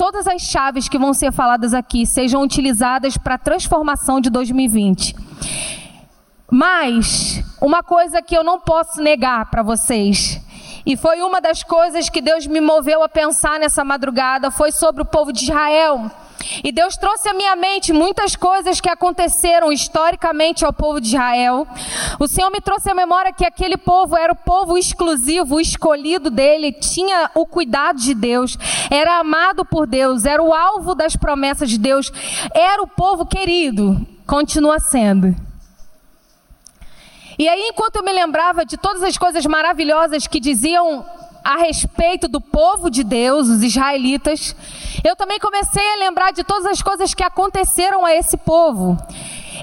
todas as chaves que vão ser faladas aqui sejam utilizadas para a transformação de 2020. Mas, uma coisa que eu não posso negar para vocês, e foi uma das coisas que Deus me moveu a pensar nessa madrugada, foi sobre o povo de Israel. E Deus trouxe à minha mente muitas coisas que aconteceram historicamente ao povo de Israel. O Senhor me trouxe à memória que aquele povo era o povo exclusivo, o escolhido dele, tinha o cuidado de Deus, era amado por Deus, era o alvo das promessas de Deus, era o povo querido, continua sendo. E aí, enquanto eu me lembrava de todas as coisas maravilhosas que diziam a respeito do povo de Deus, os israelitas, eu também comecei a lembrar de todas as coisas que aconteceram a esse povo.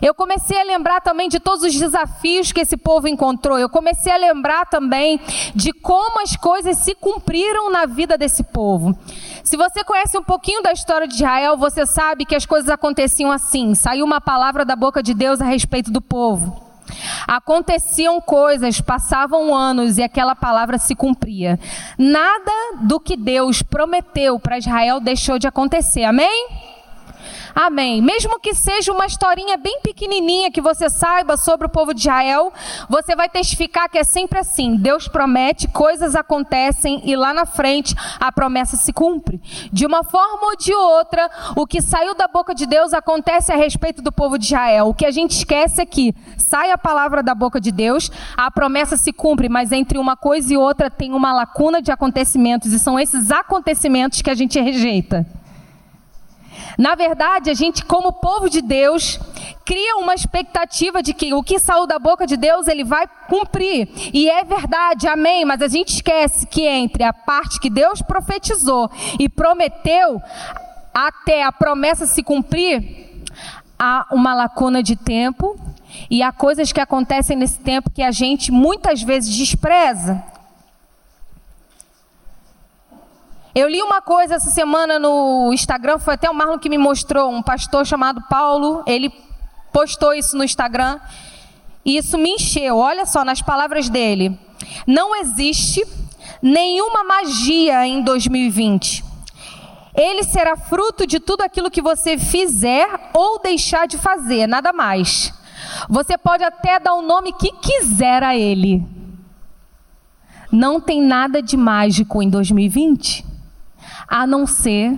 Eu comecei a lembrar também de todos os desafios que esse povo encontrou. Eu comecei a lembrar também de como as coisas se cumpriram na vida desse povo. Se você conhece um pouquinho da história de Israel, você sabe que as coisas aconteciam assim: saiu uma palavra da boca de Deus a respeito do povo. Aconteciam coisas, passavam anos e aquela palavra se cumpria. Nada do que Deus prometeu para Israel deixou de acontecer. Amém? Amém. Mesmo que seja uma historinha bem pequenininha que você saiba sobre o povo de Israel, você vai testificar que é sempre assim. Deus promete, coisas acontecem e lá na frente a promessa se cumpre. De uma forma ou de outra, o que saiu da boca de Deus acontece a respeito do povo de Israel. O que a gente esquece é que sai a palavra da boca de Deus, a promessa se cumpre, mas entre uma coisa e outra tem uma lacuna de acontecimentos e são esses acontecimentos que a gente rejeita. Na verdade, a gente, como povo de Deus, cria uma expectativa de que o que saiu da boca de Deus ele vai cumprir. E é verdade, amém. Mas a gente esquece que entre a parte que Deus profetizou e prometeu até a promessa se cumprir, há uma lacuna de tempo e há coisas que acontecem nesse tempo que a gente muitas vezes despreza. Eu li uma coisa essa semana no Instagram, foi até o Marlon que me mostrou, um pastor chamado Paulo, ele postou isso no Instagram, e isso me encheu. Olha só, nas palavras dele: Não existe nenhuma magia em 2020. Ele será fruto de tudo aquilo que você fizer ou deixar de fazer, nada mais. Você pode até dar o nome que quiser a ele. Não tem nada de mágico em 2020 a não ser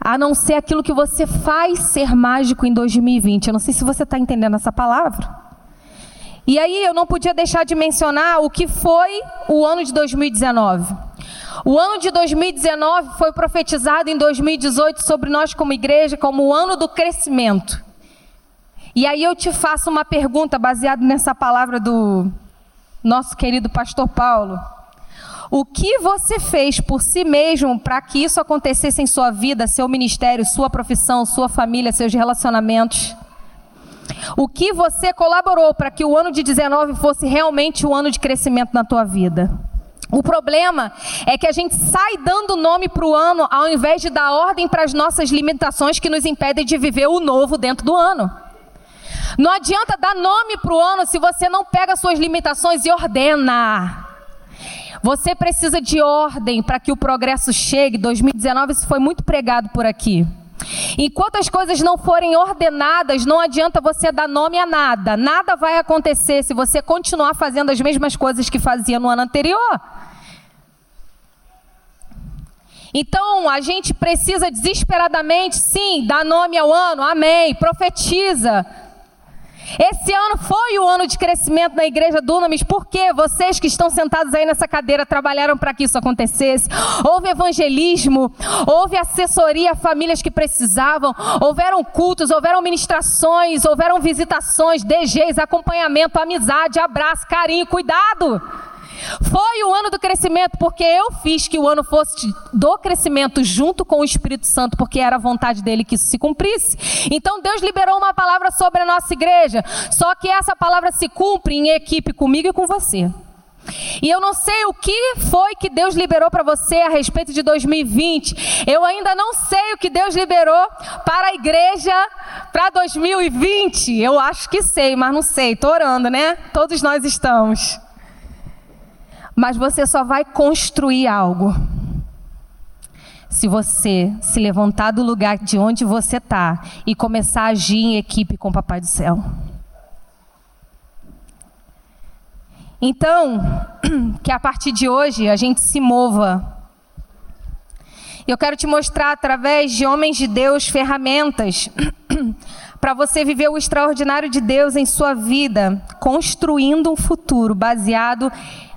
a não ser aquilo que você faz ser mágico em 2020. Eu não sei se você está entendendo essa palavra. E aí eu não podia deixar de mencionar o que foi o ano de 2019. O ano de 2019 foi profetizado em 2018 sobre nós como igreja como o ano do crescimento. E aí eu te faço uma pergunta baseada nessa palavra do nosso querido pastor Paulo. O que você fez por si mesmo para que isso acontecesse em sua vida, seu ministério, sua profissão, sua família, seus relacionamentos? O que você colaborou para que o ano de 19 fosse realmente o ano de crescimento na tua vida? O problema é que a gente sai dando nome para o ano ao invés de dar ordem para as nossas limitações que nos impedem de viver o novo dentro do ano. Não adianta dar nome para o ano se você não pega suas limitações e ordena. Você precisa de ordem para que o progresso chegue. 2019 isso foi muito pregado por aqui. Enquanto as coisas não forem ordenadas, não adianta você dar nome a nada. Nada vai acontecer se você continuar fazendo as mesmas coisas que fazia no ano anterior. Então, a gente precisa desesperadamente, sim, dar nome ao ano, amém, profetiza, esse ano foi o ano de crescimento na igreja Dunamis, porque vocês que estão sentados aí nessa cadeira trabalharam para que isso acontecesse. Houve evangelismo, houve assessoria a famílias que precisavam, houveram cultos, houveram ministrações, houveram visitações, DGs, acompanhamento, amizade, abraço, carinho, cuidado. Foi o ano do crescimento, porque eu fiz que o ano fosse do crescimento junto com o Espírito Santo, porque era a vontade dele que isso se cumprisse. Então Deus liberou uma palavra sobre a nossa igreja, só que essa palavra se cumpre em equipe comigo e com você. E eu não sei o que foi que Deus liberou para você a respeito de 2020. Eu ainda não sei o que Deus liberou para a igreja para 2020. Eu acho que sei, mas não sei. Estou orando, né? Todos nós estamos mas você só vai construir algo. se você se levantar do lugar de onde você está e começar a agir em equipe com o Papai do Céu. Então, que a partir de hoje a gente se mova. Eu quero te mostrar através de homens de Deus ferramentas para você viver o extraordinário de Deus em sua vida, construindo um futuro baseado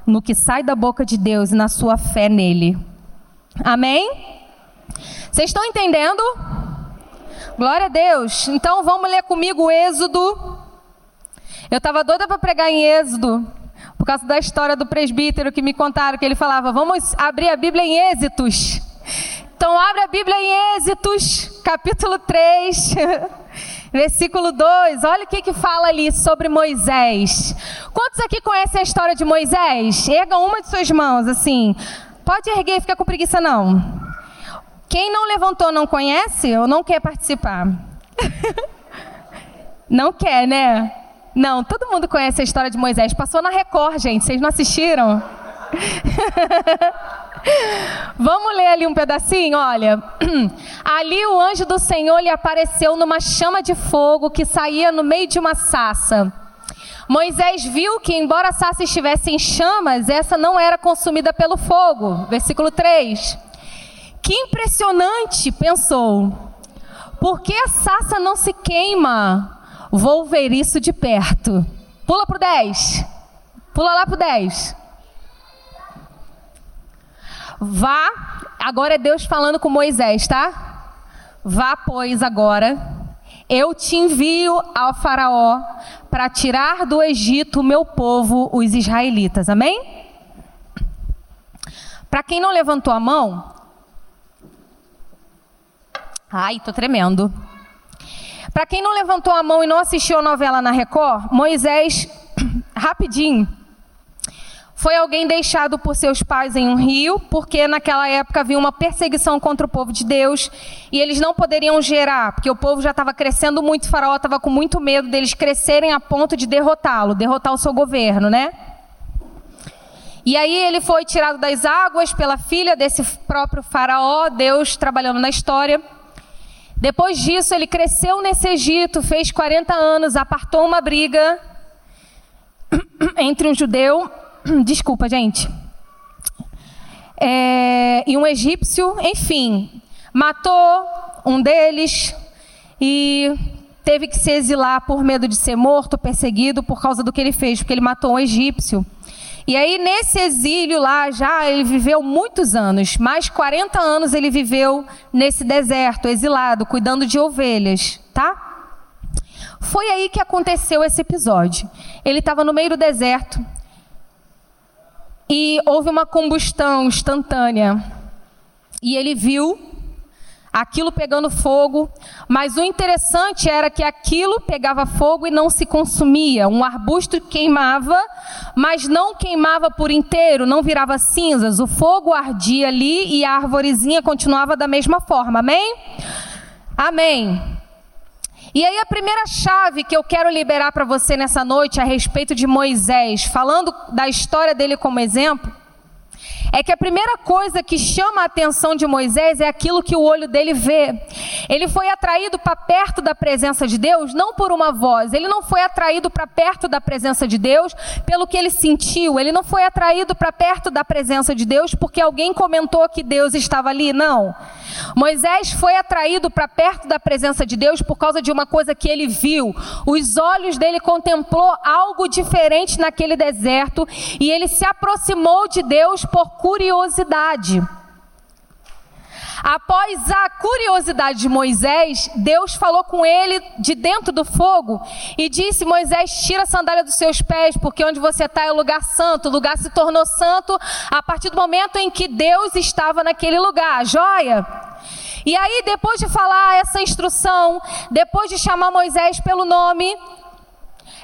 no que sai da boca de Deus e na sua fé nele. Amém? Vocês estão entendendo? Glória a Deus. Então vamos ler comigo Êxodo. Eu estava doida para pregar em Êxodo, por causa da história do presbítero que me contaram, que ele falava: vamos abrir a Bíblia em Êxitos. Então abre a Bíblia em Êxitos, capítulo 3. Versículo 2, olha o que, que fala ali sobre Moisés. Quantos aqui conhecem a história de Moisés? Erga uma de suas mãos, assim. Pode erguer, fica com preguiça não. Quem não levantou não conhece ou não quer participar? não quer, né? Não, todo mundo conhece a história de Moisés. Passou na Record, gente. Vocês não assistiram? Vamos ler ali um pedacinho? Olha. Ali o anjo do Senhor lhe apareceu numa chama de fogo que saía no meio de uma sassa. Moisés viu que, embora a sassa estivesse em chamas, essa não era consumida pelo fogo. Versículo 3. Que impressionante, pensou. Por que a sassa não se queima? Vou ver isso de perto. Pula pro 10. Pula lá pro 10. Vá, agora é Deus falando com Moisés, tá? Vá, pois, agora. Eu te envio ao Faraó para tirar do Egito o meu povo, os israelitas. Amém? Para quem não levantou a mão. Ai, tô tremendo. Para quem não levantou a mão e não assistiu a novela na Record, Moisés, rapidinho, foi alguém deixado por seus pais em um rio, porque naquela época havia uma perseguição contra o povo de Deus e eles não poderiam gerar, porque o povo já estava crescendo muito, o faraó estava com muito medo deles crescerem a ponto de derrotá-lo, derrotar o seu governo, né? E aí ele foi tirado das águas pela filha desse próprio faraó, Deus trabalhando na história. Depois disso, ele cresceu nesse Egito, fez 40 anos, apartou uma briga entre um judeu Desculpa, gente. É, e um egípcio, enfim, matou um deles e teve que se exilar por medo de ser morto, perseguido por causa do que ele fez, porque ele matou um egípcio. E aí, nesse exílio lá, já ele viveu muitos anos, mais 40 anos ele viveu nesse deserto, exilado, cuidando de ovelhas, tá? Foi aí que aconteceu esse episódio. Ele estava no meio do deserto, e houve uma combustão instantânea. E ele viu aquilo pegando fogo, mas o interessante era que aquilo pegava fogo e não se consumia. Um arbusto queimava, mas não queimava por inteiro, não virava cinzas. O fogo ardia ali e a arvorezinha continuava da mesma forma. Amém? Amém. E aí a primeira chave que eu quero liberar para você nessa noite a respeito de Moisés, falando da história dele como exemplo, é que a primeira coisa que chama a atenção de Moisés é aquilo que o olho dele vê. Ele foi atraído para perto da presença de Deus não por uma voz, ele não foi atraído para perto da presença de Deus pelo que ele sentiu, ele não foi atraído para perto da presença de Deus porque alguém comentou que Deus estava ali, não. Moisés foi atraído para perto da presença de Deus por causa de uma coisa que ele viu. Os olhos dele contemplou algo diferente naquele deserto e ele se aproximou de Deus por curiosidade. Após a curiosidade de Moisés, Deus falou com ele de dentro do fogo e disse: Moisés, tira a sandália dos seus pés, porque onde você está é o lugar santo. O lugar se tornou santo a partir do momento em que Deus estava naquele lugar. Joia? E aí, depois de falar essa instrução, depois de chamar Moisés pelo nome,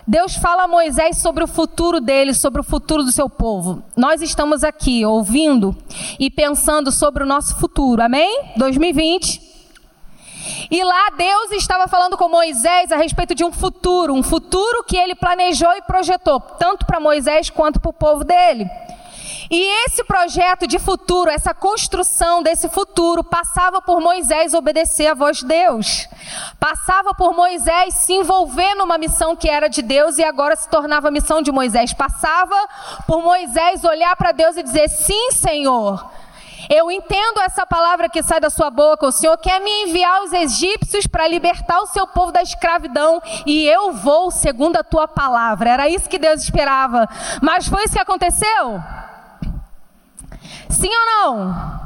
Deus fala a Moisés sobre o futuro dele, sobre o futuro do seu povo. Nós estamos aqui ouvindo e pensando sobre o nosso futuro, amém? 2020. E lá Deus estava falando com Moisés a respeito de um futuro, um futuro que ele planejou e projetou, tanto para Moisés quanto para o povo dele. E esse projeto de futuro, essa construção desse futuro, passava por Moisés obedecer a voz de Deus. Passava por Moisés se envolver numa missão que era de Deus e agora se tornava missão de Moisés. Passava por Moisés olhar para Deus e dizer: Sim, Senhor. Eu entendo essa palavra que sai da sua boca. O Senhor quer me enviar os egípcios para libertar o seu povo da escravidão e eu vou segundo a tua palavra. Era isso que Deus esperava. Mas foi isso que aconteceu? Sim ou não?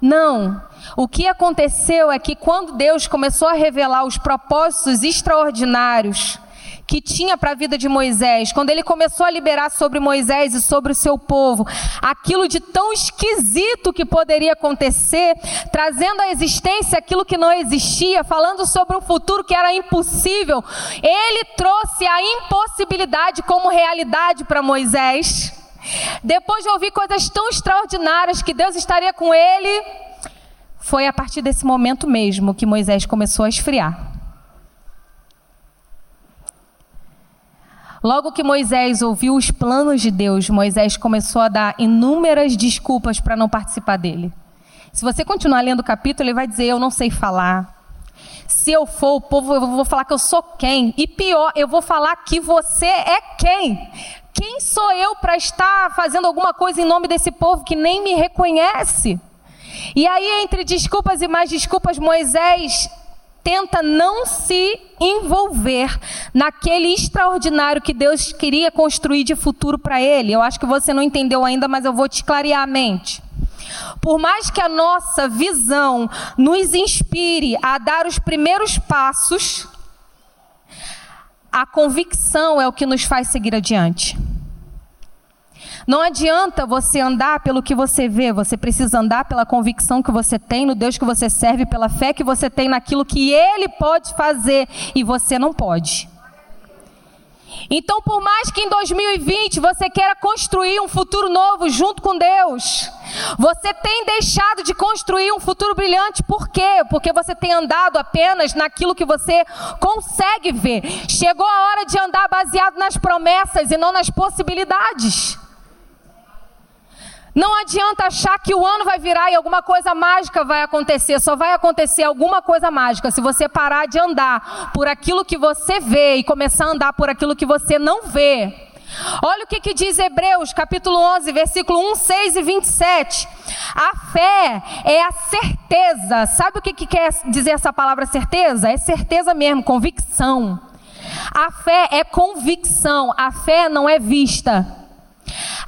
Não. O que aconteceu é que quando Deus começou a revelar os propósitos extraordinários que tinha para a vida de Moisés, quando ele começou a liberar sobre Moisés e sobre o seu povo, aquilo de tão esquisito que poderia acontecer, trazendo à existência aquilo que não existia, falando sobre um futuro que era impossível, ele trouxe a impossibilidade como realidade para Moisés. Depois de ouvir coisas tão extraordinárias que Deus estaria com ele, foi a partir desse momento mesmo que Moisés começou a esfriar. Logo que Moisés ouviu os planos de Deus, Moisés começou a dar inúmeras desculpas para não participar dele. Se você continuar lendo o capítulo, ele vai dizer: Eu não sei falar. Se eu for o povo, eu vou falar que eu sou quem? E pior, eu vou falar que você é quem? Quem sou eu para estar fazendo alguma coisa em nome desse povo que nem me reconhece? E aí, entre desculpas e mais desculpas, Moisés tenta não se envolver naquele extraordinário que Deus queria construir de futuro para ele. Eu acho que você não entendeu ainda, mas eu vou te clarear a mente. Por mais que a nossa visão nos inspire a dar os primeiros passos, a convicção é o que nos faz seguir adiante. Não adianta você andar pelo que você vê, você precisa andar pela convicção que você tem no Deus que você serve, pela fé que você tem naquilo que Ele pode fazer e você não pode. Então, por mais que em 2020 você queira construir um futuro novo junto com Deus, você tem deixado de construir um futuro brilhante, por quê? Porque você tem andado apenas naquilo que você consegue ver. Chegou a hora de andar baseado nas promessas e não nas possibilidades. Não adianta achar que o ano vai virar e alguma coisa mágica vai acontecer. Só vai acontecer alguma coisa mágica se você parar de andar por aquilo que você vê e começar a andar por aquilo que você não vê. Olha o que, que diz Hebreus, capítulo 11, versículo 1, 6 e 27. A fé é a certeza. Sabe o que, que quer dizer essa palavra certeza? É certeza mesmo, convicção. A fé é convicção, a fé não é vista.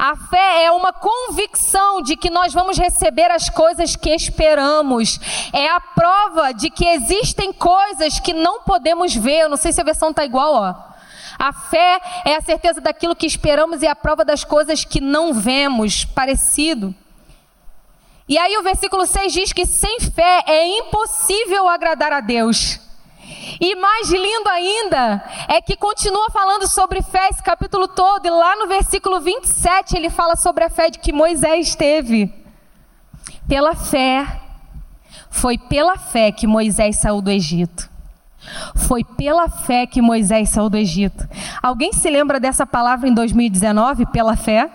A fé é uma convicção de que nós vamos receber as coisas que esperamos. É a prova de que existem coisas que não podemos ver. Eu não sei se a versão está igual, ó. A fé é a certeza daquilo que esperamos e a prova das coisas que não vemos. Parecido. E aí o versículo 6 diz que sem fé é impossível agradar a Deus. E mais lindo ainda é que continua falando sobre fé esse capítulo todo, e lá no versículo 27 ele fala sobre a fé de que Moisés teve. Pela fé, foi pela fé que Moisés saiu do Egito. Foi pela fé que Moisés saiu do Egito. Alguém se lembra dessa palavra em 2019? Pela fé?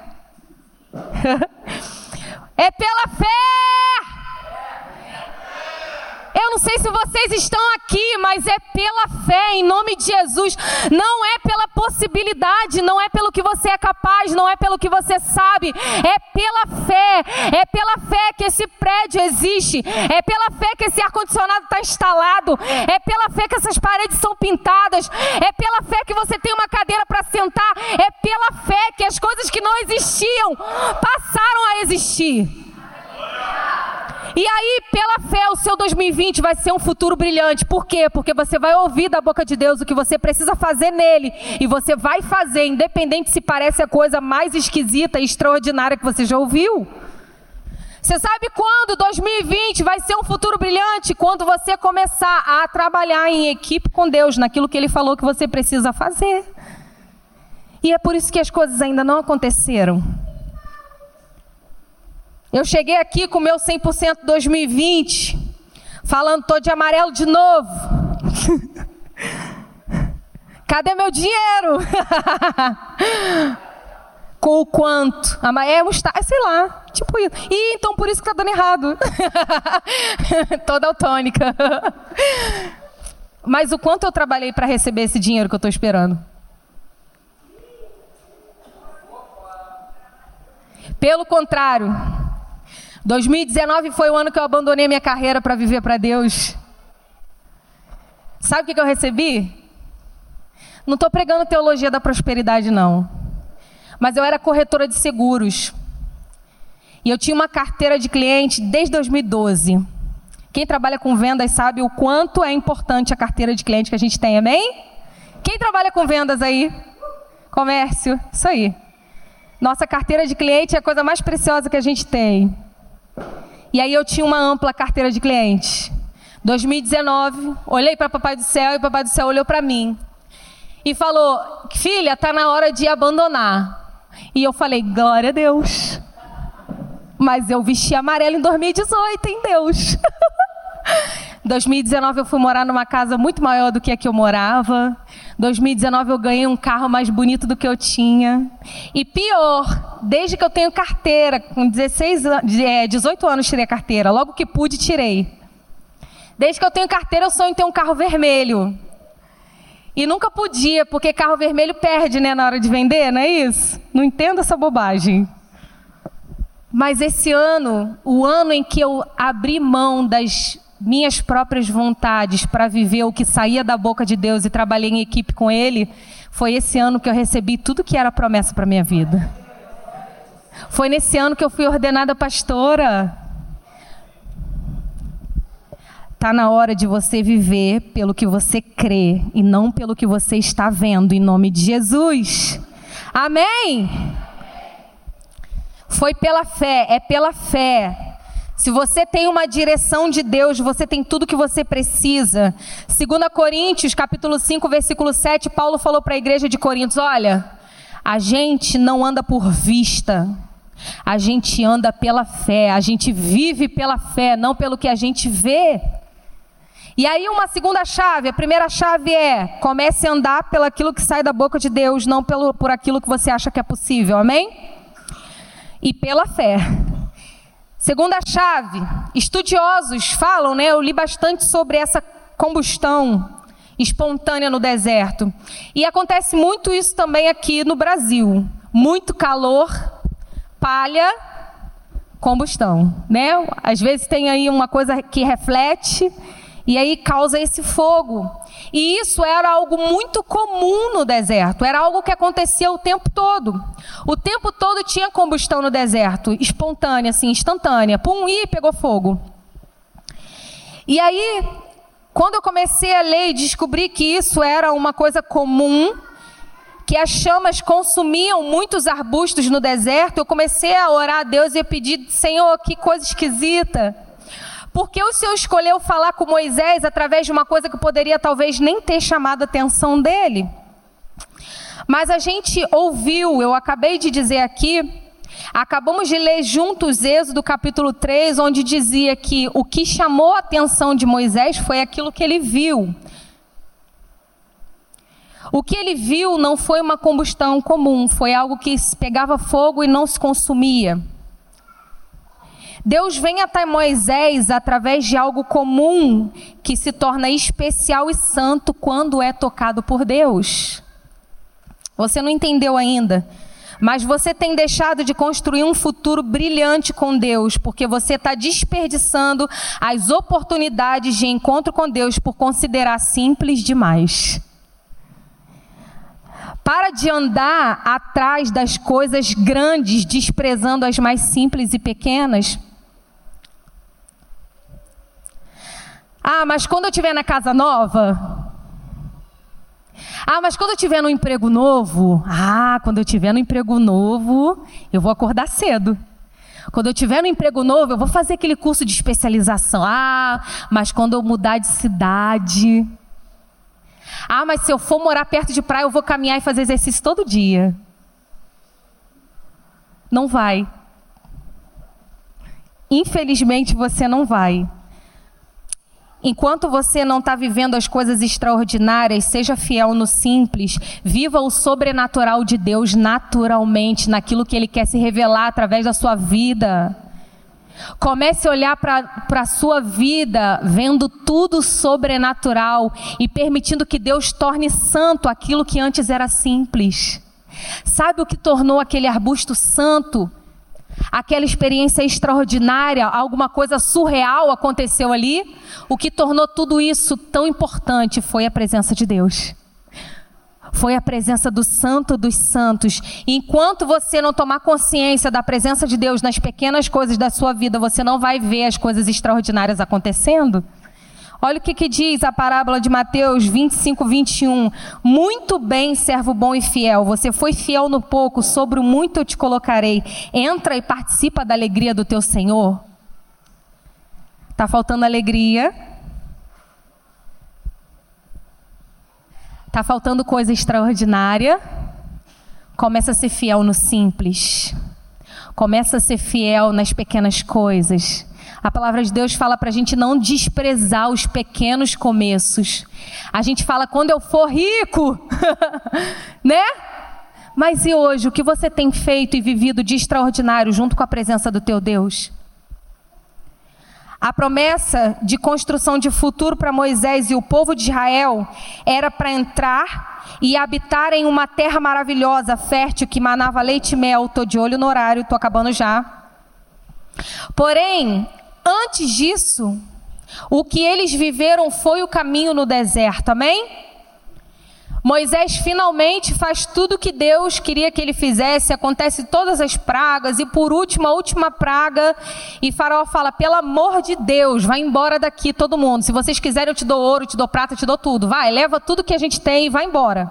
é pela fé! Eu não sei se vocês estão aqui, mas é pela fé, em nome de Jesus. Não é pela possibilidade, não é pelo que você é capaz, não é pelo que você sabe. É pela fé. É pela fé que esse prédio existe. É pela fé que esse ar-condicionado está instalado. É pela fé que essas paredes são pintadas. É pela fé que você tem uma cadeira para sentar. É pela fé que as coisas que não existiam passaram a existir. E aí, pela fé, o seu 2020 vai ser um futuro brilhante. Por quê? Porque você vai ouvir da boca de Deus o que você precisa fazer nele. E você vai fazer, independente se parece a coisa mais esquisita e extraordinária que você já ouviu. Você sabe quando 2020 vai ser um futuro brilhante? Quando você começar a trabalhar em equipe com Deus, naquilo que Ele falou que você precisa fazer. E é por isso que as coisas ainda não aconteceram. Eu cheguei aqui com meu 100% 2020, falando tô de amarelo de novo. Cadê meu dinheiro? multiplicou o quanto? É mostarda, sei lá, tipo isso. E então por isso que tá dando errado. Toda autônica. Mas o quanto eu trabalhei para receber esse dinheiro que eu estou esperando? Pelo contrário, 2019 foi o ano que eu abandonei minha carreira para viver para Deus. Sabe o que eu recebi? Não estou pregando teologia da prosperidade, não. Mas eu era corretora de seguros. E eu tinha uma carteira de cliente desde 2012. Quem trabalha com vendas sabe o quanto é importante a carteira de cliente que a gente tem, amém? Quem trabalha com vendas aí? Comércio, isso aí. Nossa carteira de cliente é a coisa mais preciosa que a gente tem. E aí eu tinha uma ampla carteira de clientes. 2019, olhei para Papai do Céu e Papai do Céu olhou para mim e falou: Filha, está na hora de abandonar. E eu falei: Glória a Deus. Mas eu vesti amarelo em 2018, em Deus. 2019 eu fui morar numa casa muito maior do que a que eu morava. 2019 eu ganhei um carro mais bonito do que eu tinha. E pior, desde que eu tenho carteira, com 16, 18 anos tirei a carteira, logo que pude tirei. Desde que eu tenho carteira eu sonho em ter um carro vermelho. E nunca podia, porque carro vermelho perde, né, na hora de vender, não é isso? Não entendo essa bobagem. Mas esse ano, o ano em que eu abri mão das minhas próprias vontades para viver o que saía da boca de Deus e trabalhei em equipe com Ele, foi esse ano que eu recebi tudo que era promessa para minha vida. Foi nesse ano que eu fui ordenada pastora. Está na hora de você viver pelo que você crê e não pelo que você está vendo, em nome de Jesus. Amém? Foi pela fé, é pela fé. Se você tem uma direção de Deus, você tem tudo que você precisa. 2 Coríntios, capítulo 5, versículo 7, Paulo falou para a igreja de Coríntios: Olha, a gente não anda por vista, a gente anda pela fé, a gente vive pela fé, não pelo que a gente vê. E aí uma segunda chave, a primeira chave é comece a andar pelo aquilo que sai da boca de Deus, não pelo, por aquilo que você acha que é possível, amém? E pela fé. Segunda chave, estudiosos falam, né? Eu li bastante sobre essa combustão espontânea no deserto. E acontece muito isso também aqui no Brasil. Muito calor, palha, combustão, né? Às vezes tem aí uma coisa que reflete e aí causa esse fogo. E isso era algo muito comum no deserto, era algo que acontecia o tempo todo. O tempo todo tinha combustão no deserto, espontânea, assim, instantânea. Pum, e pegou fogo. E aí, quando eu comecei a ler e descobri que isso era uma coisa comum, que as chamas consumiam muitos arbustos no deserto, eu comecei a orar a Deus e a pedir: Senhor, que coisa esquisita. Porque o Senhor escolheu falar com Moisés através de uma coisa que poderia talvez nem ter chamado a atenção dele? Mas a gente ouviu, eu acabei de dizer aqui, acabamos de ler juntos Êxodo capítulo 3, onde dizia que o que chamou a atenção de Moisés foi aquilo que ele viu. O que ele viu não foi uma combustão comum, foi algo que pegava fogo e não se consumia. Deus vem até Moisés através de algo comum que se torna especial e santo quando é tocado por Deus. Você não entendeu ainda, mas você tem deixado de construir um futuro brilhante com Deus, porque você está desperdiçando as oportunidades de encontro com Deus por considerar simples demais. Para de andar atrás das coisas grandes, desprezando as mais simples e pequenas. Ah, mas quando eu estiver na casa nova. Ah, mas quando eu tiver no emprego novo. Ah, quando eu tiver no emprego novo, eu vou acordar cedo. Quando eu tiver no emprego novo, eu vou fazer aquele curso de especialização. Ah, mas quando eu mudar de cidade. Ah, mas se eu for morar perto de praia, eu vou caminhar e fazer exercício todo dia. Não vai. Infelizmente você não vai. Enquanto você não está vivendo as coisas extraordinárias, seja fiel no simples, viva o sobrenatural de Deus naturalmente, naquilo que Ele quer se revelar através da sua vida. Comece a olhar para a sua vida, vendo tudo sobrenatural e permitindo que Deus torne santo aquilo que antes era simples. Sabe o que tornou aquele arbusto santo? Aquela experiência extraordinária, alguma coisa surreal aconteceu ali? O que tornou tudo isso tão importante foi a presença de Deus. Foi a presença do Santo dos Santos. Enquanto você não tomar consciência da presença de Deus nas pequenas coisas da sua vida, você não vai ver as coisas extraordinárias acontecendo. Olha o que, que, diz a parábola de Mateus 25, 21. Muito bem, servo bom e fiel. Você foi fiel no pouco, sobre o muito eu te colocarei. Entra e participa da alegria do teu Senhor. Está faltando alegria? Está faltando coisa extraordinária? Começa a ser fiel no simples. Começa a ser fiel nas pequenas coisas. A palavra de Deus fala para a gente não desprezar os pequenos começos. A gente fala quando eu for rico, né? Mas e hoje, o que você tem feito e vivido de extraordinário junto com a presença do teu Deus? A promessa de construção de futuro para Moisés e o povo de Israel era para entrar e habitar em uma terra maravilhosa, fértil, que manava leite e mel. Estou de olho no horário, estou acabando já. Porém, antes disso, o que eles viveram foi o caminho no deserto, amém? Moisés finalmente faz tudo o que Deus queria que ele fizesse, acontece todas as pragas, e por último, a última praga, e Faraó fala: pelo amor de Deus, vai embora daqui todo mundo. Se vocês quiserem, eu te dou ouro, te dou prata, te dou tudo. Vai, leva tudo que a gente tem e vai embora.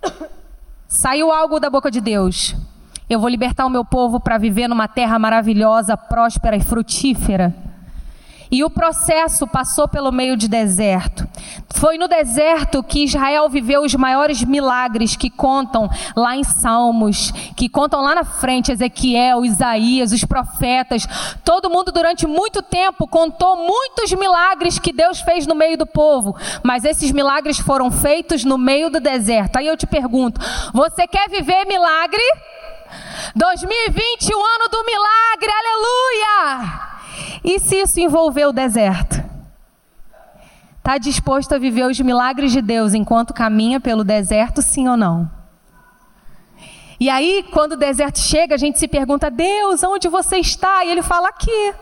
Saiu algo da boca de Deus. Eu vou libertar o meu povo para viver numa terra maravilhosa, próspera e frutífera. E o processo passou pelo meio de deserto. Foi no deserto que Israel viveu os maiores milagres que contam lá em Salmos, que contam lá na frente Ezequiel, Isaías, os profetas. Todo mundo durante muito tempo contou muitos milagres que Deus fez no meio do povo, mas esses milagres foram feitos no meio do deserto. Aí eu te pergunto: você quer viver milagre? 2020, o ano do milagre, aleluia! E se isso envolver o deserto? Está disposto a viver os milagres de Deus enquanto caminha pelo deserto, sim ou não? E aí, quando o deserto chega, a gente se pergunta: Deus, onde você está? E ele fala: aqui.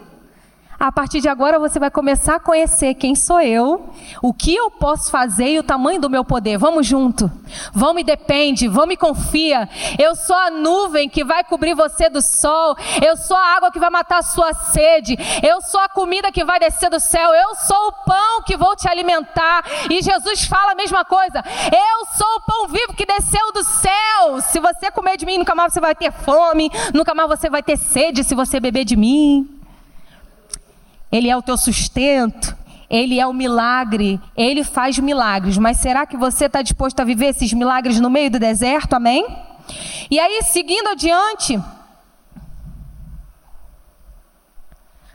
A partir de agora você vai começar a conhecer quem sou eu, o que eu posso fazer e o tamanho do meu poder. Vamos junto. Vamos e depende, vamos e confia. Eu sou a nuvem que vai cobrir você do sol. Eu sou a água que vai matar a sua sede. Eu sou a comida que vai descer do céu. Eu sou o pão que vou te alimentar. E Jesus fala a mesma coisa. Eu sou o pão vivo que desceu do céu. Se você comer de mim, nunca mais você vai ter fome, nunca mais você vai ter sede se você beber de mim. Ele é o teu sustento, Ele é o milagre, Ele faz milagres. Mas será que você está disposto a viver esses milagres no meio do deserto? Amém? E aí, seguindo adiante,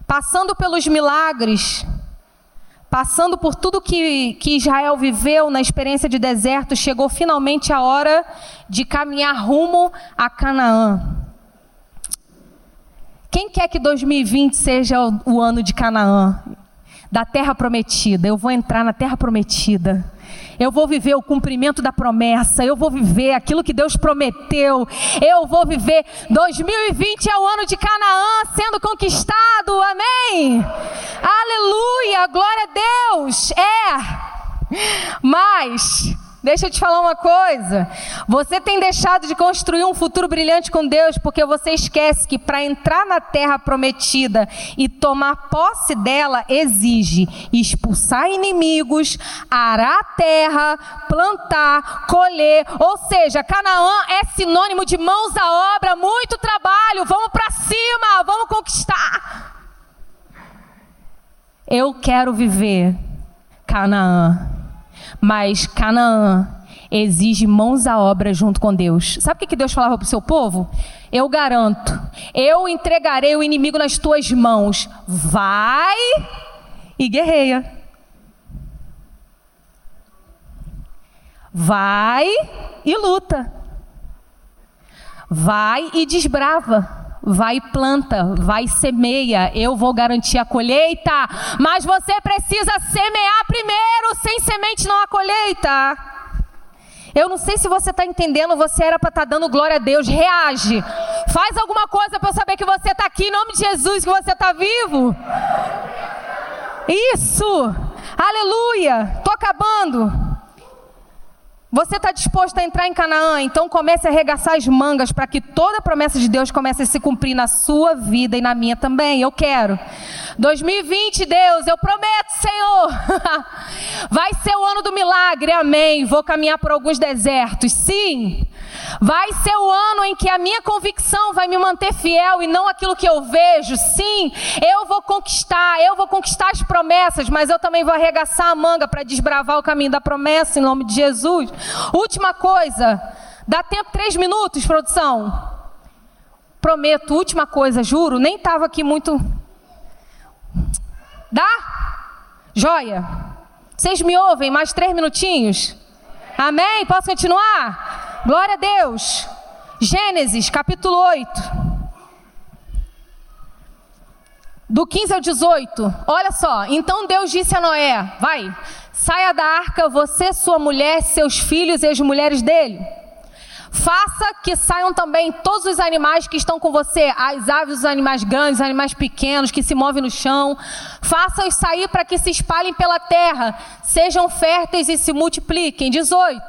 passando pelos milagres, passando por tudo que, que Israel viveu na experiência de deserto, chegou finalmente a hora de caminhar rumo a Canaã. Quem quer que 2020 seja o, ano de Canaã? Da terra prometida. Eu vou entrar na terra prometida. Eu vou viver o cumprimento da promessa. Eu vou viver aquilo que Deus prometeu. Eu vou viver. 2020 é o ano de Canaã sendo conquistado. Amém. Aleluia. Glória a Deus. É. Mas Deixa eu te falar uma coisa. Você tem deixado de construir um futuro brilhante com Deus porque você esquece que para entrar na terra prometida e tomar posse dela exige expulsar inimigos, arar a terra, plantar, colher. Ou seja, Canaã é sinônimo de mãos à obra, muito trabalho. Vamos para cima, vamos conquistar. Eu quero viver Canaã mas Canaã exige mãos à obra junto com Deus. Sabe o que Deus falava para o seu povo? Eu garanto, eu entregarei o inimigo nas tuas mãos. Vai e guerreia. Vai e luta. Vai e desbrava vai e planta, vai e semeia, eu vou garantir a colheita, mas você precisa semear primeiro, sem semente não há colheita. Eu não sei se você está entendendo, você era para estar tá dando glória a Deus, reage, faz alguma coisa para eu saber que você está aqui, em nome de Jesus, que você está vivo. Isso, aleluia, estou acabando. Você está disposto a entrar em Canaã? Então comece a arregaçar as mangas para que toda a promessa de Deus comece a se cumprir na sua vida e na minha também. Eu quero. 2020, Deus, eu prometo, Senhor. Vai ser o ano do milagre, amém. Vou caminhar por alguns desertos, sim. Vai ser o ano em que a minha convicção vai me manter fiel e não aquilo que eu vejo. Sim, eu vou conquistar, eu vou conquistar as promessas, mas eu também vou arregaçar a manga para desbravar o caminho da promessa em nome de Jesus. Última coisa, dá tempo três minutos, produção. Prometo, última coisa, juro, nem estava aqui muito. Dá? Joia. Vocês me ouvem mais três minutinhos? Amém? Posso continuar? Glória a Deus. Gênesis capítulo 8. Do 15 ao 18. Olha só. Então Deus disse a Noé: Vai, saia da arca, você, sua mulher, seus filhos e as mulheres dele. Faça que saiam também todos os animais que estão com você, as aves, os animais grandes, os animais pequenos que se movem no chão. Faça-os sair para que se espalhem pela terra, sejam férteis e se multipliquem. 18.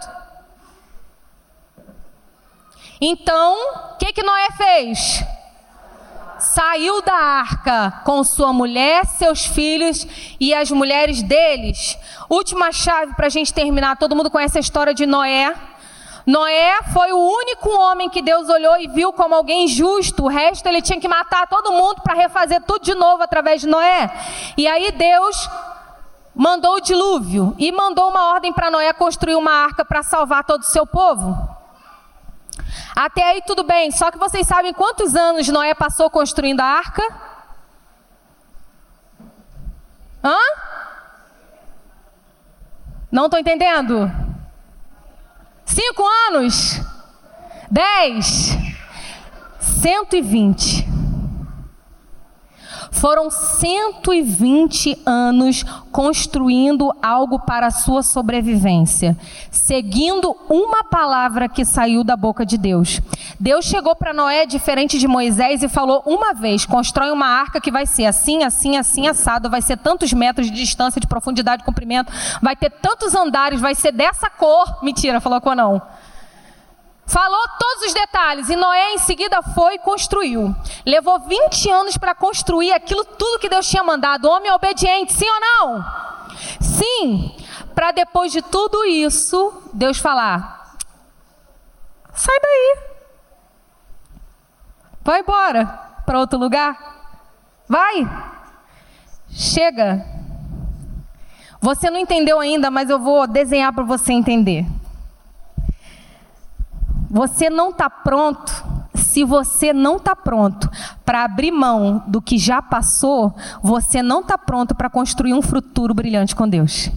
Então, o que, que Noé fez? Saiu da arca com sua mulher, seus filhos e as mulheres deles. Última chave para a gente terminar. Todo mundo conhece a história de Noé. Noé foi o único homem que Deus olhou e viu como alguém justo. O resto ele tinha que matar todo mundo para refazer tudo de novo através de Noé. E aí Deus mandou o dilúvio e mandou uma ordem para Noé construir uma arca para salvar todo o seu povo. Até aí tudo bem, só que vocês sabem quantos anos Noé passou construindo a arca? Hã? Não estou entendendo. Cinco anos? Dez? Cento e vinte. Foram 120 anos construindo algo para a sua sobrevivência, seguindo uma palavra que saiu da boca de Deus. Deus chegou para Noé diferente de Moisés e falou uma vez: constrói uma arca que vai ser assim, assim, assim, assado, vai ser tantos metros de distância, de profundidade, de comprimento, vai ter tantos andares, vai ser dessa cor. Mentira, falou com não. Falou todos os detalhes e Noé em seguida foi e construiu. Levou 20 anos para construir aquilo tudo que Deus tinha mandado. Homem obediente, sim ou não? Sim. Para depois de tudo isso, Deus falar: sai daí. Vai embora para outro lugar. Vai. Chega. Você não entendeu ainda, mas eu vou desenhar para você entender. Você não está pronto. Se você não está pronto para abrir mão do que já passou, você não está pronto para construir um futuro brilhante com Deus.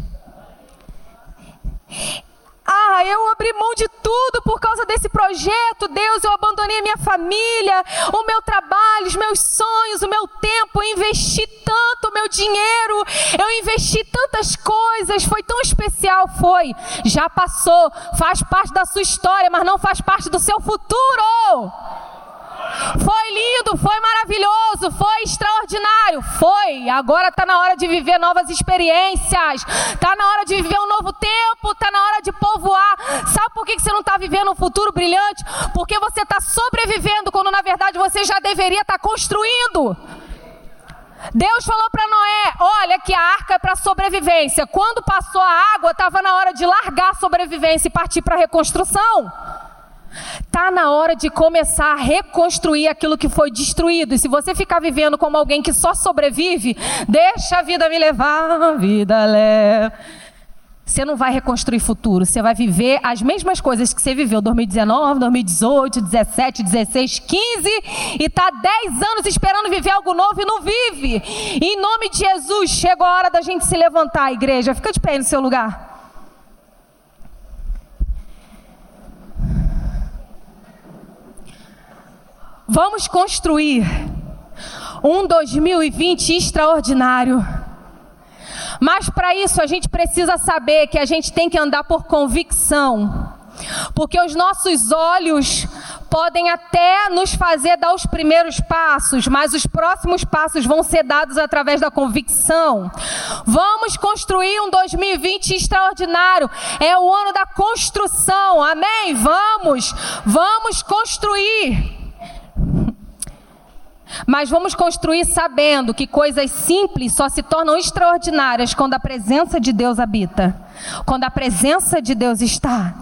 Ah, eu abri mão de tudo por causa desse projeto, Deus. Eu abandonei a minha família, o meu trabalho, os meus sonhos, o meu tempo. Eu investi tanto o meu dinheiro, eu investi tantas coisas. Foi tão especial, foi. Já passou, faz parte da sua história, mas não faz parte do seu futuro. Foi lindo, foi maravilhoso, foi extraordinário. Foi. Agora está na hora de viver novas experiências. Está na hora de viver um novo tempo. Está na hora de povoar. Sabe por que você não está vivendo um futuro brilhante? Porque você está sobrevivendo quando na verdade você já deveria estar tá construindo. Deus falou para Noé: olha que a arca é para sobrevivência. Quando passou a água, estava na hora de largar a sobrevivência e partir para a reconstrução. Tá na hora de começar a reconstruir aquilo que foi destruído. E se você ficar vivendo como alguém que só sobrevive, deixa a vida me levar, vida leva. você não vai reconstruir futuro, você vai viver as mesmas coisas que você viveu 2019, 2018, 17, 16, 15 e tá 10 anos esperando viver algo novo e não vive. em nome de Jesus, chegou a hora da gente se levantar, igreja. Fica de pé no seu lugar. Vamos construir um 2020 extraordinário. Mas para isso a gente precisa saber que a gente tem que andar por convicção. Porque os nossos olhos podem até nos fazer dar os primeiros passos, mas os próximos passos vão ser dados através da convicção. Vamos construir um 2020 extraordinário. É o ano da construção. Amém? Vamos. Vamos construir. Mas vamos construir sabendo que coisas simples só se tornam extraordinárias quando a presença de Deus habita, quando a presença de Deus está.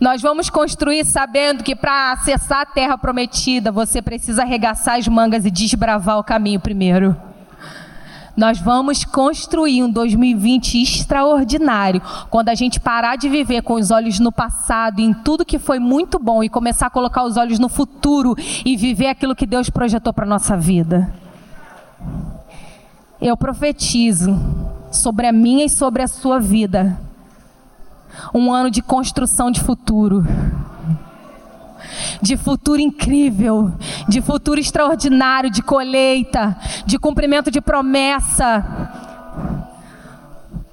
Nós vamos construir sabendo que para acessar a terra prometida, você precisa arregaçar as mangas e desbravar o caminho primeiro. Nós vamos construir um 2020 extraordinário. Quando a gente parar de viver com os olhos no passado, em tudo que foi muito bom e começar a colocar os olhos no futuro e viver aquilo que Deus projetou para nossa vida. Eu profetizo sobre a minha e sobre a sua vida. Um ano de construção de futuro de futuro incrível, de futuro extraordinário, de colheita, de cumprimento de promessa.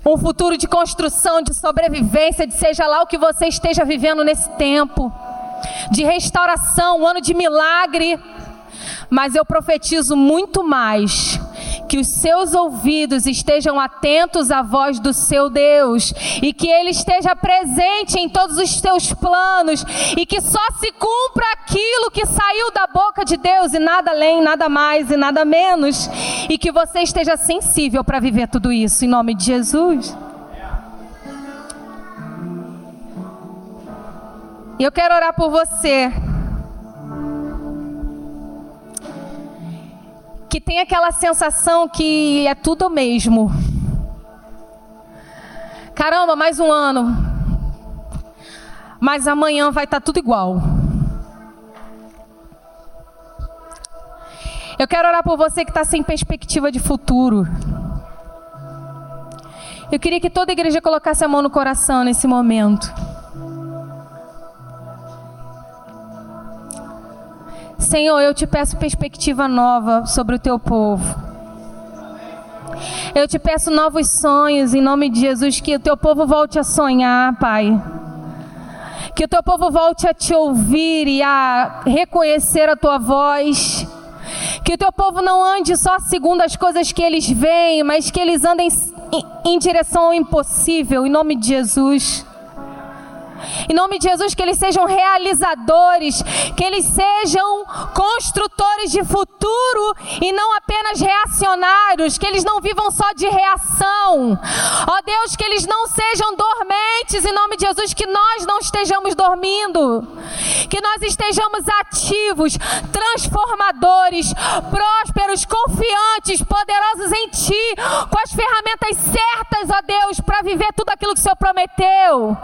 Um futuro de construção, de sobrevivência, de seja lá o que você esteja vivendo nesse tempo. De restauração, um ano de milagre. Mas eu profetizo muito mais que os seus ouvidos estejam atentos à voz do seu Deus e que Ele esteja presente em todos os seus planos e que só se cumpra aquilo que saiu da boca de Deus e nada além, nada mais e nada menos e que você esteja sensível para viver tudo isso em nome de Jesus. E eu quero orar por você. Que tem aquela sensação que é tudo mesmo. Caramba, mais um ano. Mas amanhã vai estar tá tudo igual. Eu quero orar por você que está sem perspectiva de futuro. Eu queria que toda a igreja colocasse a mão no coração nesse momento. Senhor, eu te peço perspectiva nova sobre o teu povo. Eu te peço novos sonhos em nome de Jesus, que o teu povo volte a sonhar, Pai. Que o teu povo volte a te ouvir e a reconhecer a tua voz. Que o teu povo não ande só segundo as coisas que eles veem, mas que eles andem em, em direção ao impossível, em nome de Jesus. Em nome de Jesus, que eles sejam realizadores, que eles sejam construtores de futuro e não apenas reacionários, que eles não vivam só de reação. Ó Deus, que eles não sejam dormentes, em nome de Jesus, que nós não estejamos dormindo, que nós estejamos ativos, transformadores, prósperos, confiantes, poderosos em Ti, com as ferramentas certas, ó Deus, para viver tudo aquilo que o Senhor prometeu.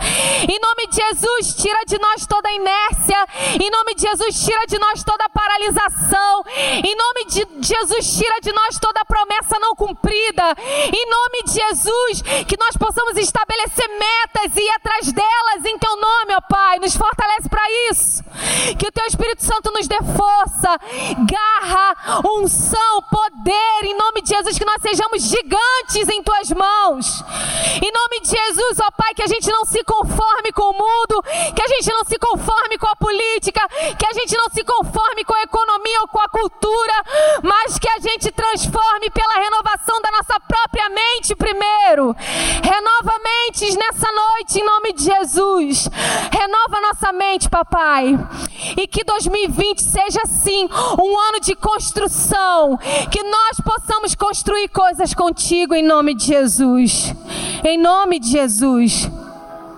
Em nome de Jesus, tira de nós toda a inércia. Em nome de Jesus, tira de nós toda a paralisação. Em nome de Jesus, tira de nós toda a promessa não cumprida. Em nome de Jesus, que nós possamos estabelecer metas e ir atrás delas em teu nome, ó Pai. Nos fortalece para isso. Que o teu Espírito Santo nos dê força, garra, unção, poder. Em nome de Jesus, que nós sejamos gigantes em tuas mãos. Em nome de Jesus, ó Pai, que a gente não se conforme com o mundo, que a gente não se conforme com a política, que a gente não se conforme com a economia ou com a cultura, mas que a gente transforme pela renovação da nossa própria mente primeiro. Renova mentes nessa noite em nome de Jesus. Renova nossa mente, papai. E que 2020 seja sim um ano de construção, que nós possamos construir coisas contigo em nome de Jesus. Em nome de Jesus.